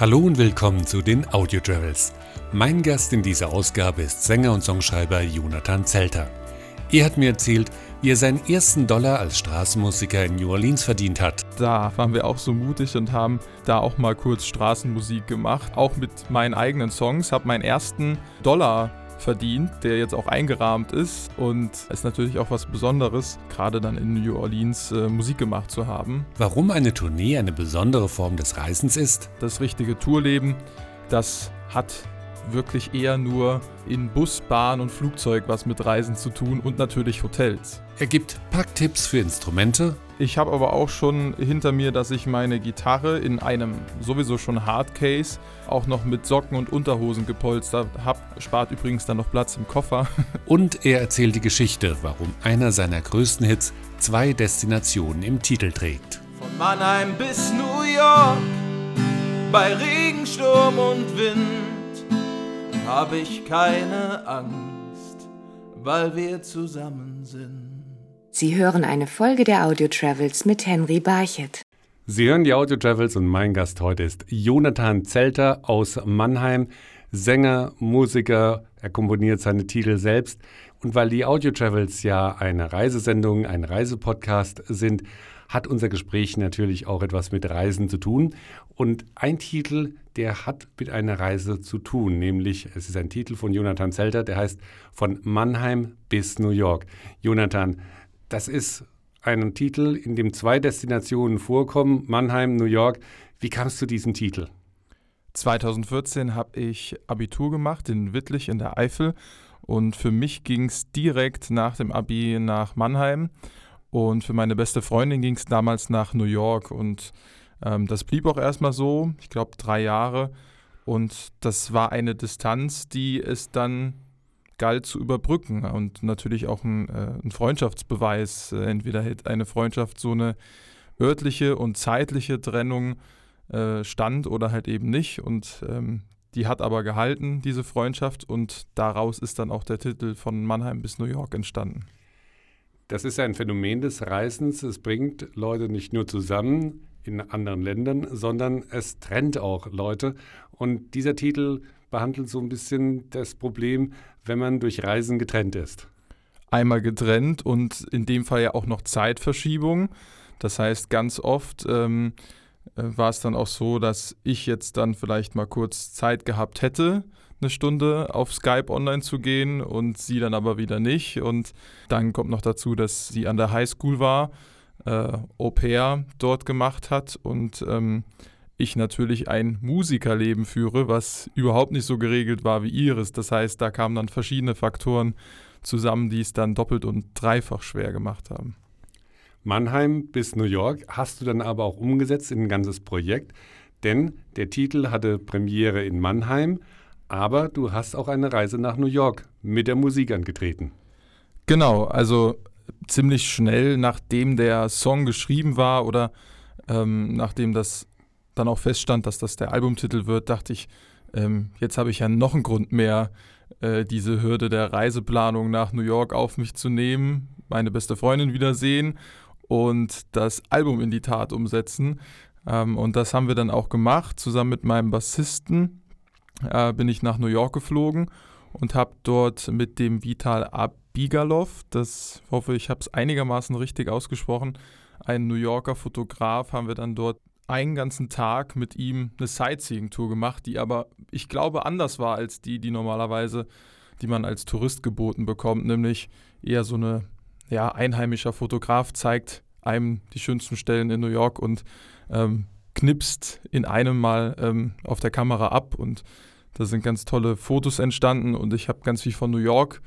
Hallo und willkommen zu den Audio Travels. Mein Gast in dieser Ausgabe ist Sänger und Songschreiber Jonathan Zelter. Er hat mir erzählt, wie er seinen ersten Dollar als Straßenmusiker in New Orleans verdient hat. Da waren wir auch so mutig und haben da auch mal kurz Straßenmusik gemacht, auch mit meinen eigenen Songs, habe meinen ersten Dollar verdient, der jetzt auch eingerahmt ist und es ist natürlich auch was Besonderes, gerade dann in New Orleans äh, Musik gemacht zu haben. Warum eine Tournee eine besondere Form des Reisens ist? Das richtige Tourleben, das hat wirklich eher nur in Bus, Bahn und Flugzeug was mit Reisen zu tun und natürlich Hotels. Er gibt Packtipps für Instrumente. Ich habe aber auch schon hinter mir, dass ich meine Gitarre in einem sowieso schon Hardcase auch noch mit Socken und Unterhosen gepolstert habe. Spart übrigens dann noch Platz im Koffer. Und er erzählt die Geschichte, warum einer seiner größten Hits zwei Destinationen im Titel trägt. Von Mannheim bis New York, bei Regen, Sturm und Wind, habe ich keine Angst, weil wir zusammen sind. Sie hören eine Folge der Audio Travels mit Henry Barchet. Sie hören die Audio Travels und mein Gast heute ist Jonathan Zelter aus Mannheim, Sänger, Musiker, er komponiert seine Titel selbst. Und weil die Audio Travels ja eine Reisesendung, ein Reisepodcast sind, hat unser Gespräch natürlich auch etwas mit Reisen zu tun. Und ein Titel, der hat mit einer Reise zu tun, nämlich es ist ein Titel von Jonathan Zelter, der heißt Von Mannheim bis New York. Jonathan, das ist ein Titel, in dem zwei Destinationen vorkommen, Mannheim, New York. Wie kamst du zu diesem Titel? 2014 habe ich Abitur gemacht in Wittlich in der Eifel und für mich ging es direkt nach dem Abi nach Mannheim und für meine beste Freundin ging es damals nach New York und ähm, das blieb auch erstmal so, ich glaube drei Jahre und das war eine Distanz, die es dann galt zu überbrücken und natürlich auch ein, äh, ein Freundschaftsbeweis. Äh, entweder hätte eine Freundschaft so eine örtliche und zeitliche Trennung äh, stand oder halt eben nicht. Und ähm, die hat aber gehalten, diese Freundschaft, und daraus ist dann auch der Titel von Mannheim bis New York entstanden. Das ist ein Phänomen des Reisens. Es bringt Leute nicht nur zusammen in anderen Ländern, sondern es trennt auch Leute. Und dieser Titel behandelt so ein bisschen das Problem, wenn man durch Reisen getrennt ist. Einmal getrennt und in dem Fall ja auch noch Zeitverschiebung. Das heißt, ganz oft ähm, äh, war es dann auch so, dass ich jetzt dann vielleicht mal kurz Zeit gehabt hätte, eine Stunde auf Skype online zu gehen und sie dann aber wieder nicht. Und dann kommt noch dazu, dass sie an der Highschool war, äh, Au pair dort gemacht hat und ähm, ich natürlich ein Musikerleben führe, was überhaupt nicht so geregelt war wie ihres. Das heißt, da kamen dann verschiedene Faktoren zusammen, die es dann doppelt und dreifach schwer gemacht haben. Mannheim bis New York hast du dann aber auch umgesetzt in ein ganzes Projekt, denn der Titel hatte Premiere in Mannheim, aber du hast auch eine Reise nach New York mit der Musik angetreten. Genau, also ziemlich schnell nachdem der Song geschrieben war oder ähm, nachdem das dann auch feststand, dass das der Albumtitel wird, dachte ich, ähm, jetzt habe ich ja noch einen Grund mehr, äh, diese Hürde der Reiseplanung nach New York auf mich zu nehmen, meine beste Freundin wiedersehen und das Album in die Tat umsetzen. Ähm, und das haben wir dann auch gemacht. Zusammen mit meinem Bassisten äh, bin ich nach New York geflogen und habe dort mit dem Vital Abigalov, das hoffe ich habe es einigermaßen richtig ausgesprochen, ein New Yorker Fotograf, haben wir dann dort einen ganzen Tag mit ihm eine Sightseeing-Tour gemacht, die aber, ich glaube, anders war als die, die normalerweise, die man als Tourist geboten bekommt, nämlich eher so eine, ja, einheimischer Fotograf zeigt einem die schönsten Stellen in New York und ähm, knipst in einem Mal ähm, auf der Kamera ab. Und da sind ganz tolle Fotos entstanden und ich habe ganz viel von New York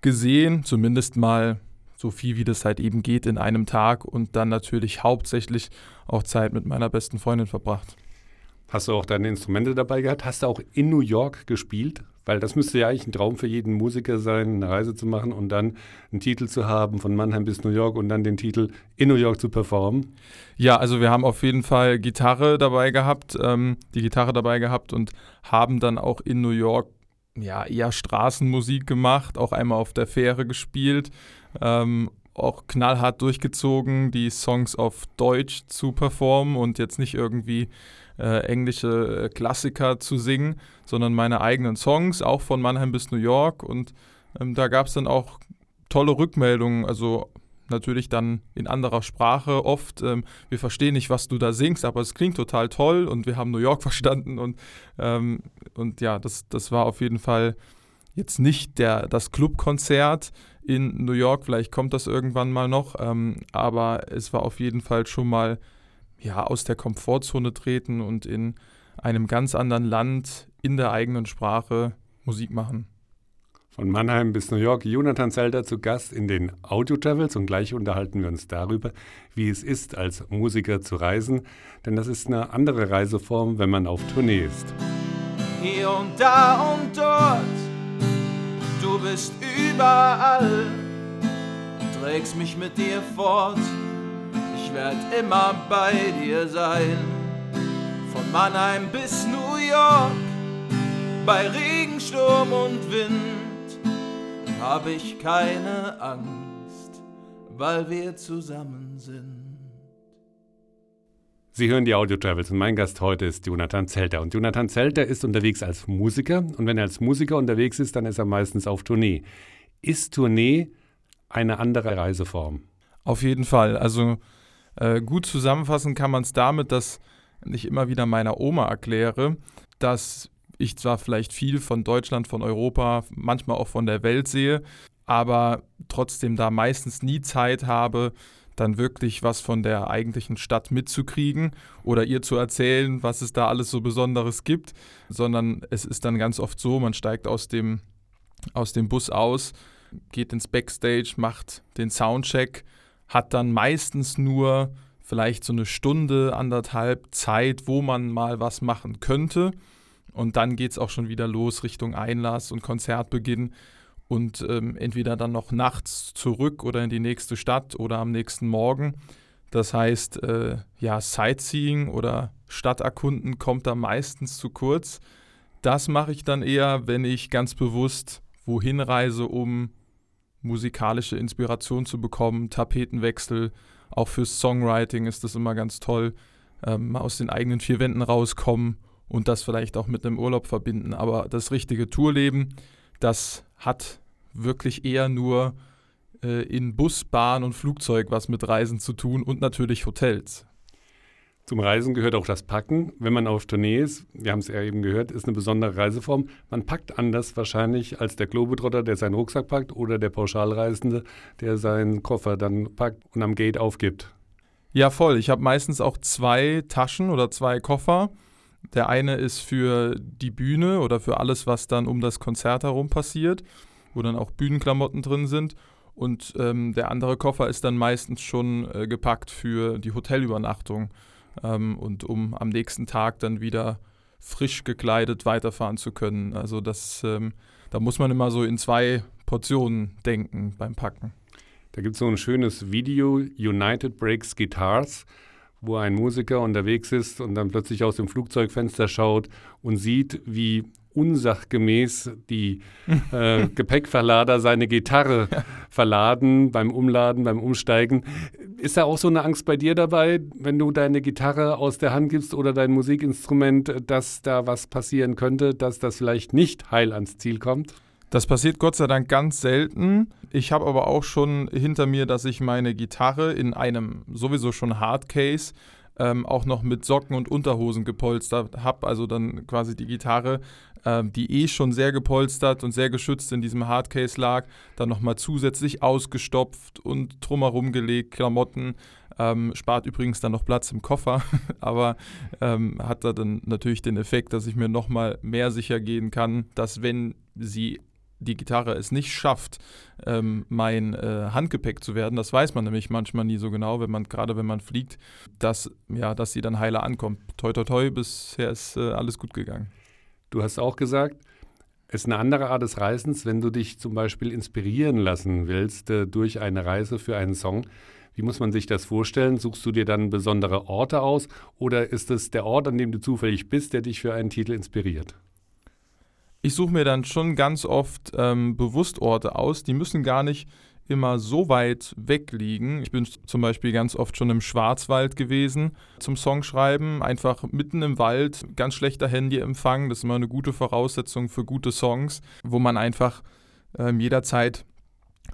gesehen, zumindest mal so viel wie das halt eben geht in einem Tag und dann natürlich hauptsächlich auch Zeit mit meiner besten Freundin verbracht. Hast du auch deine Instrumente dabei gehabt? Hast du auch in New York gespielt? Weil das müsste ja eigentlich ein Traum für jeden Musiker sein, eine Reise zu machen und dann einen Titel zu haben von Mannheim bis New York und dann den Titel in New York zu performen. Ja, also wir haben auf jeden Fall Gitarre dabei gehabt, ähm, die Gitarre dabei gehabt und haben dann auch in New York ja eher Straßenmusik gemacht, auch einmal auf der Fähre gespielt ähm, auch knallhart durchgezogen, die Songs auf Deutsch zu performen und jetzt nicht irgendwie äh, englische äh, Klassiker zu singen, sondern meine eigenen Songs, auch von Mannheim bis New York. Und ähm, da gab es dann auch tolle Rückmeldungen, also natürlich dann in anderer Sprache oft. Ähm, wir verstehen nicht, was du da singst, aber es klingt total toll und wir haben New York verstanden und, ähm, und ja, das, das war auf jeden Fall jetzt nicht der, das Clubkonzert in New York, vielleicht kommt das irgendwann mal noch, ähm, aber es war auf jeden Fall schon mal ja, aus der Komfortzone treten und in einem ganz anderen Land in der eigenen Sprache Musik machen. Von Mannheim bis New York, Jonathan Zelter zu Gast in den Audio Travels und gleich unterhalten wir uns darüber, wie es ist, als Musiker zu reisen, denn das ist eine andere Reiseform, wenn man auf Tournee ist. Hier und da und dort, du bist überall, trägst mich mit dir fort, ich werd immer bei dir sein. Von Mannheim bis New York, bei Regen, Sturm und Wind habe ich keine Angst, weil wir zusammen sind. Sie hören die Audio Travels und mein Gast heute ist Jonathan Zelter. Und Jonathan Zelter ist unterwegs als Musiker und wenn er als Musiker unterwegs ist, dann ist er meistens auf Tournee. Ist Tournee eine andere Reiseform? Auf jeden Fall. Also äh, gut zusammenfassen kann man es damit, dass ich immer wieder meiner Oma erkläre, dass ich zwar vielleicht viel von Deutschland, von Europa, manchmal auch von der Welt sehe, aber trotzdem da meistens nie Zeit habe, dann wirklich was von der eigentlichen Stadt mitzukriegen oder ihr zu erzählen, was es da alles so Besonderes gibt, sondern es ist dann ganz oft so, man steigt aus dem, aus dem Bus aus, geht ins Backstage, macht den Soundcheck, hat dann meistens nur vielleicht so eine Stunde, anderthalb Zeit, wo man mal was machen könnte und dann geht es auch schon wieder los Richtung Einlass und Konzertbeginn. Und ähm, entweder dann noch nachts zurück oder in die nächste Stadt oder am nächsten Morgen. Das heißt, äh, ja, Sightseeing oder Stadterkunden kommt da meistens zu kurz. Das mache ich dann eher, wenn ich ganz bewusst wohin reise, um musikalische Inspiration zu bekommen, Tapetenwechsel. Auch fürs Songwriting ist das immer ganz toll. Ähm, aus den eigenen vier Wänden rauskommen und das vielleicht auch mit einem Urlaub verbinden. Aber das richtige Tourleben, das hat wirklich eher nur äh, in Bus, Bahn und Flugzeug was mit Reisen zu tun und natürlich Hotels. Zum Reisen gehört auch das Packen. Wenn man auf Tournee ist, wir haben es ja eben gehört, ist eine besondere Reiseform. Man packt anders wahrscheinlich als der Globetrotter, der seinen Rucksack packt, oder der Pauschalreisende, der seinen Koffer dann packt und am Gate aufgibt. Ja, voll. Ich habe meistens auch zwei Taschen oder zwei Koffer der eine ist für die Bühne oder für alles, was dann um das Konzert herum passiert, wo dann auch Bühnenklamotten drin sind. Und ähm, der andere Koffer ist dann meistens schon äh, gepackt für die Hotelübernachtung ähm, und um am nächsten Tag dann wieder frisch gekleidet weiterfahren zu können. Also das, ähm, da muss man immer so in zwei Portionen denken beim Packen. Da gibt es so ein schönes Video, United Breaks Guitars wo ein Musiker unterwegs ist und dann plötzlich aus dem Flugzeugfenster schaut und sieht, wie unsachgemäß die äh, Gepäckverlader seine Gitarre verladen beim Umladen, beim Umsteigen. Ist da auch so eine Angst bei dir dabei, wenn du deine Gitarre aus der Hand gibst oder dein Musikinstrument, dass da was passieren könnte, dass das vielleicht nicht heil ans Ziel kommt? Das passiert Gott sei Dank ganz selten. Ich habe aber auch schon hinter mir, dass ich meine Gitarre in einem sowieso schon Hardcase ähm, auch noch mit Socken und Unterhosen gepolstert habe. Also dann quasi die Gitarre, ähm, die eh schon sehr gepolstert und sehr geschützt in diesem Hardcase lag, dann nochmal zusätzlich ausgestopft und drumherum gelegt, Klamotten. Ähm, spart übrigens dann noch Platz im Koffer, aber ähm, hat da dann natürlich den Effekt, dass ich mir nochmal mehr sicher gehen kann, dass wenn sie die Gitarre es nicht schafft, ähm, mein äh, Handgepäck zu werden. Das weiß man nämlich manchmal nie so genau, wenn man gerade wenn man fliegt, dass ja, dass sie dann heiler ankommt. Toi toi toi, bisher ist äh, alles gut gegangen. Du hast auch gesagt, es ist eine andere Art des Reisens, wenn du dich zum Beispiel inspirieren lassen willst äh, durch eine Reise für einen Song. Wie muss man sich das vorstellen? Suchst du dir dann besondere Orte aus oder ist es der Ort, an dem du zufällig bist, der dich für einen Titel inspiriert? Ich suche mir dann schon ganz oft ähm, bewusst Orte aus. Die müssen gar nicht immer so weit weg liegen. Ich bin zum Beispiel ganz oft schon im Schwarzwald gewesen zum Songschreiben, einfach mitten im Wald, ganz schlechter Handyempfang, das ist immer eine gute Voraussetzung für gute Songs, wo man einfach ähm, jederzeit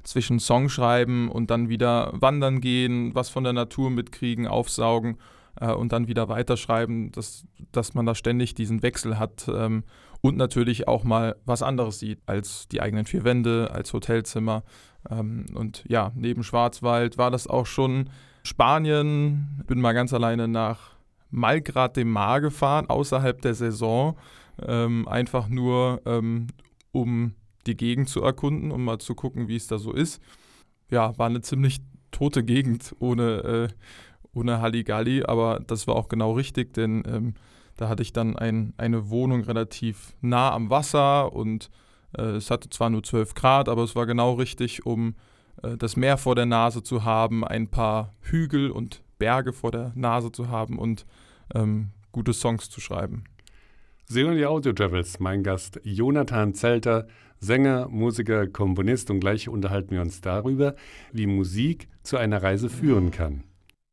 zwischen Songschreiben und dann wieder wandern gehen, was von der Natur mitkriegen, aufsaugen äh, und dann wieder weiterschreiben, dass, dass man da ständig diesen Wechsel hat ähm, und natürlich auch mal was anderes sieht als die eigenen vier Wände, als Hotelzimmer. Ähm, und ja, neben Schwarzwald war das auch schon Spanien. Bin mal ganz alleine nach Malgrad dem Mar gefahren, außerhalb der Saison. Ähm, einfach nur, ähm, um die Gegend zu erkunden, um mal zu gucken, wie es da so ist. Ja, war eine ziemlich tote Gegend ohne, äh, ohne Halligalli, aber das war auch genau richtig, denn da hatte ich dann ein, eine Wohnung relativ nah am Wasser und äh, es hatte zwar nur 12 Grad, aber es war genau richtig, um äh, das Meer vor der Nase zu haben, ein paar Hügel und Berge vor der Nase zu haben und ähm, gute Songs zu schreiben. Sie hören die Audio Travels. Mein Gast Jonathan Zelter, Sänger, Musiker, Komponist und gleich unterhalten wir uns darüber, wie Musik zu einer Reise führen kann.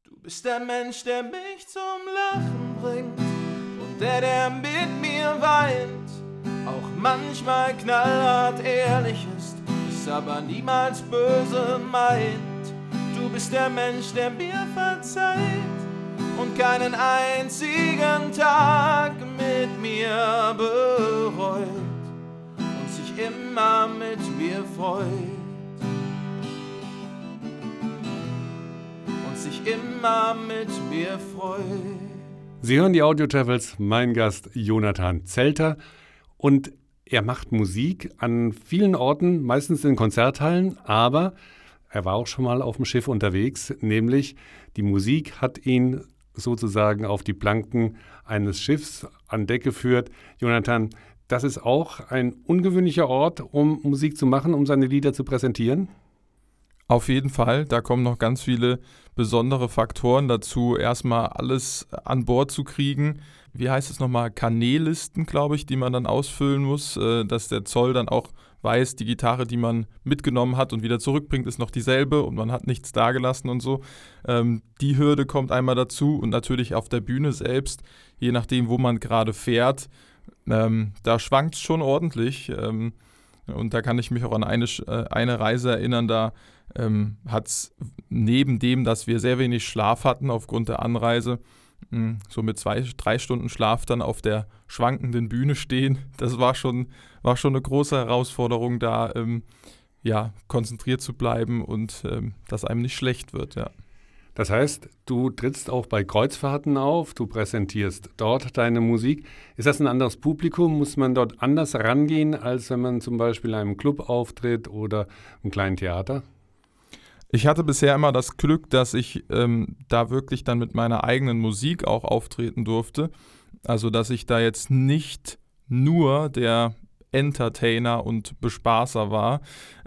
Du bist der Mensch, der mich zum Lachen bringt der, der mit mir weint. Auch manchmal knallhart ehrlich ist, es aber niemals böse meint. Du bist der Mensch, der mir verzeiht und keinen einzigen Tag mit mir bereut und sich immer mit mir freut. Und sich immer mit mir freut. Sie hören die Audio Travels, mein Gast Jonathan Zelter und er macht Musik an vielen Orten, meistens in Konzerthallen, aber er war auch schon mal auf dem Schiff unterwegs, nämlich die Musik hat ihn sozusagen auf die Planken eines Schiffs an Deck geführt. Jonathan, das ist auch ein ungewöhnlicher Ort, um Musik zu machen, um seine Lieder zu präsentieren? Auf jeden Fall, da kommen noch ganz viele besondere Faktoren dazu, erstmal alles an Bord zu kriegen. Wie heißt es nochmal? Kanällisten, glaube ich, die man dann ausfüllen muss, äh, dass der Zoll dann auch weiß, die Gitarre, die man mitgenommen hat und wieder zurückbringt, ist noch dieselbe und man hat nichts dagelassen und so. Ähm, die Hürde kommt einmal dazu und natürlich auf der Bühne selbst, je nachdem, wo man gerade fährt, ähm, da schwankt es schon ordentlich. Und da kann ich mich auch an eine, äh, eine Reise erinnern, da ähm, hat es neben dem, dass wir sehr wenig Schlaf hatten aufgrund der Anreise, hm, so mit zwei, drei Stunden Schlaf dann auf der schwankenden Bühne stehen. Das war schon, war schon eine große Herausforderung, da ähm, ja, konzentriert zu bleiben und ähm, dass einem nicht schlecht wird, ja. Das heißt, du trittst auch bei Kreuzfahrten auf, du präsentierst dort deine Musik. Ist das ein anderes Publikum? Muss man dort anders rangehen, als wenn man zum Beispiel in einem Club auftritt oder im kleinen Theater? Ich hatte bisher immer das Glück, dass ich ähm, da wirklich dann mit meiner eigenen Musik auch auftreten durfte. Also, dass ich da jetzt nicht nur der Entertainer und Bespaßer war,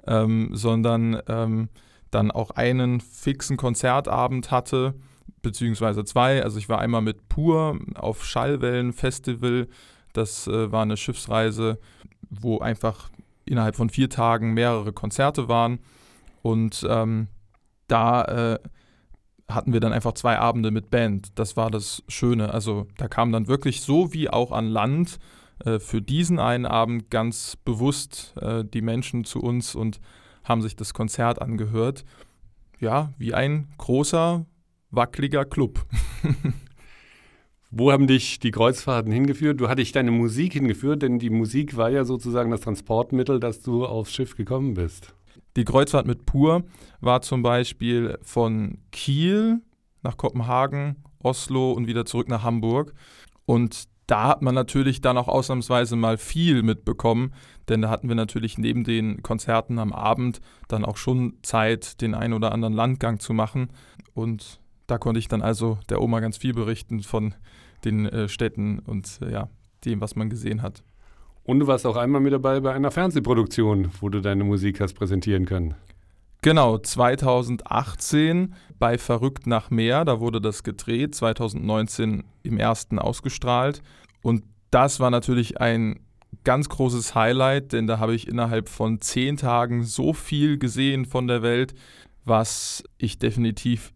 ähm, sondern ähm, dann auch einen fixen Konzertabend hatte, beziehungsweise zwei. Also ich war einmal mit Pur auf Schallwellen Festival. Das äh, war eine Schiffsreise, wo einfach innerhalb von vier Tagen mehrere Konzerte waren. Und ähm, da äh, hatten wir dann einfach zwei Abende mit Band. Das war das Schöne. Also da kam dann wirklich so wie auch an Land äh, für diesen einen Abend ganz bewusst äh, die Menschen zu uns und haben sich das Konzert angehört. Ja, wie ein großer, wackeliger Club. Wo haben dich die Kreuzfahrten hingeführt? Du hattest deine Musik hingeführt, denn die Musik war ja sozusagen das Transportmittel, dass du aufs Schiff gekommen bist. Die Kreuzfahrt mit Pur war zum Beispiel von Kiel nach Kopenhagen, Oslo und wieder zurück nach Hamburg. Und da hat man natürlich dann auch ausnahmsweise mal viel mitbekommen, denn da hatten wir natürlich neben den Konzerten am Abend dann auch schon Zeit, den ein oder anderen Landgang zu machen. Und da konnte ich dann also der Oma ganz viel berichten von den äh, Städten und äh, ja, dem, was man gesehen hat. Und du warst auch einmal mit dabei bei einer Fernsehproduktion, wo du deine Musik hast präsentieren können. Genau, 2018 bei Verrückt nach Meer, da wurde das gedreht, 2019 im ersten ausgestrahlt. Und das war natürlich ein ganz großes Highlight, denn da habe ich innerhalb von zehn Tagen so viel gesehen von der Welt, was ich definitiv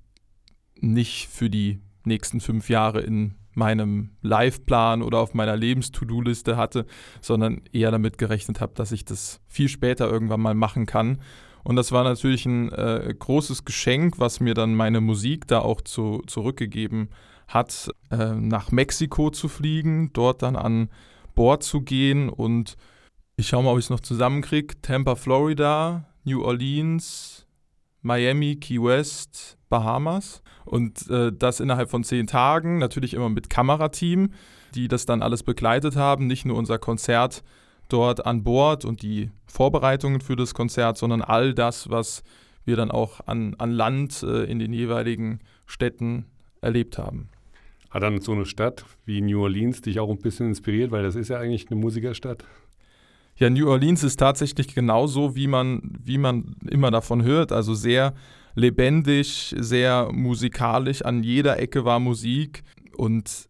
nicht für die nächsten fünf Jahre in meinem Live-Plan oder auf meiner Lebens-To-Do-Liste hatte, sondern eher damit gerechnet habe, dass ich das viel später irgendwann mal machen kann. Und das war natürlich ein äh, großes Geschenk, was mir dann meine Musik da auch zu, zurückgegeben hat, äh, nach Mexiko zu fliegen, dort dann an Bord zu gehen und ich schaue mal, ob ich es noch zusammenkriege. Tampa, Florida, New Orleans, Miami, Key West, Bahamas. Und äh, das innerhalb von zehn Tagen, natürlich immer mit Kamerateam, die das dann alles begleitet haben. Nicht nur unser Konzert dort an Bord und die Vorbereitungen für das Konzert, sondern all das, was wir dann auch an, an Land äh, in den jeweiligen Städten erlebt haben. Hat dann so eine Stadt wie New Orleans dich auch ein bisschen inspiriert, weil das ist ja eigentlich eine Musikerstadt? Ja, New Orleans ist tatsächlich genauso, wie man, wie man immer davon hört. Also sehr lebendig, sehr musikalisch. An jeder Ecke war Musik. Und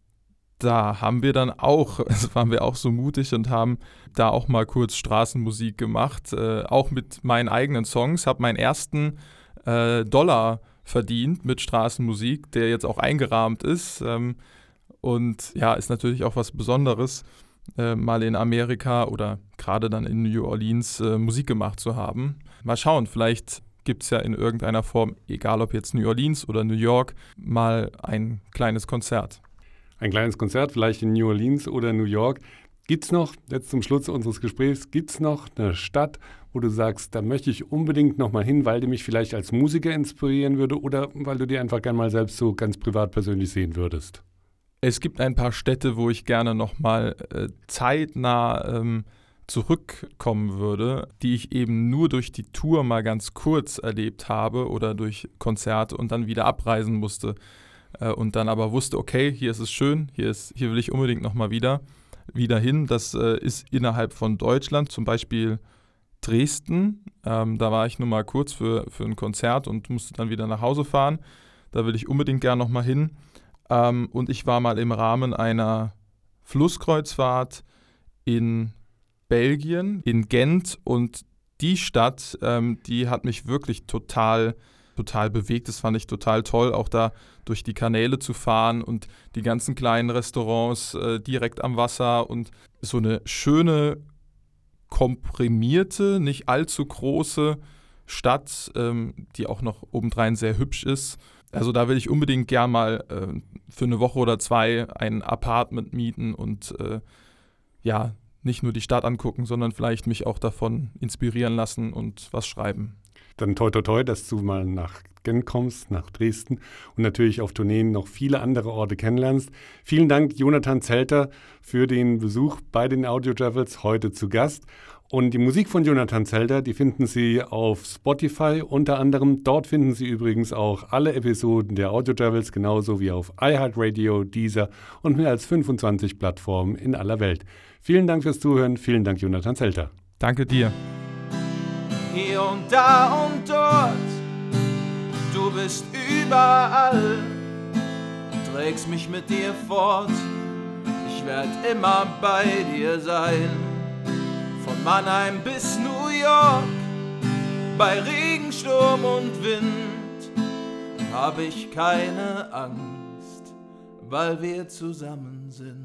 da haben wir dann auch, also waren wir auch so mutig und haben da auch mal kurz Straßenmusik gemacht, äh, auch mit meinen eigenen Songs, habe meinen ersten äh, Dollar verdient mit Straßenmusik, der jetzt auch eingerahmt ist. Ähm, und ja, ist natürlich auch was Besonderes, äh, mal in Amerika oder gerade dann in New Orleans äh, Musik gemacht zu haben. Mal schauen, vielleicht gibt es ja in irgendeiner Form, egal ob jetzt New Orleans oder New York, mal ein kleines Konzert ein kleines Konzert, vielleicht in New Orleans oder New York. Gibt es noch, jetzt zum Schluss unseres Gesprächs, gibt es noch eine Stadt, wo du sagst, da möchte ich unbedingt nochmal hin, weil die mich vielleicht als Musiker inspirieren würde oder weil du die einfach gerne mal selbst so ganz privat persönlich sehen würdest? Es gibt ein paar Städte, wo ich gerne nochmal äh, zeitnah ähm, zurückkommen würde, die ich eben nur durch die Tour mal ganz kurz erlebt habe oder durch Konzerte und dann wieder abreisen musste äh, und dann aber wusste, okay, hier ist es schön, hier, ist, hier will ich unbedingt nochmal wieder, wieder hin. Das äh, ist innerhalb von Deutschland, zum Beispiel Dresden. Ähm, da war ich nur mal kurz für, für ein Konzert und musste dann wieder nach Hause fahren. Da will ich unbedingt gern nochmal hin. Ähm, und ich war mal im Rahmen einer Flusskreuzfahrt in Belgien, in Gent und die Stadt, ähm, die hat mich wirklich total total bewegt. Das fand ich total toll, auch da durch die Kanäle zu fahren und die ganzen kleinen Restaurants äh, direkt am Wasser und so eine schöne, komprimierte, nicht allzu große Stadt, ähm, die auch noch obendrein sehr hübsch ist. Also da will ich unbedingt gern mal äh, für eine Woche oder zwei ein Apartment mieten und äh, ja, nicht nur die Stadt angucken, sondern vielleicht mich auch davon inspirieren lassen und was schreiben dann toi toi toi, dass du mal nach Gent kommst, nach Dresden und natürlich auf Tourneen noch viele andere Orte kennenlernst. Vielen Dank, Jonathan Zelter, für den Besuch bei den Audio Travels heute zu Gast. Und die Musik von Jonathan Zelter, die finden Sie auf Spotify unter anderem. Dort finden Sie übrigens auch alle Episoden der Audio Travels, genauso wie auf iHeartRadio, Deezer und mehr als 25 Plattformen in aller Welt. Vielen Dank fürs Zuhören. Vielen Dank, Jonathan Zelter. Danke dir hier und da und dort. Du bist überall, trägst mich mit dir fort. Ich werd immer bei dir sein, von Mannheim bis New York. Bei Regen, Sturm und Wind hab ich keine Angst, weil wir zusammen sind.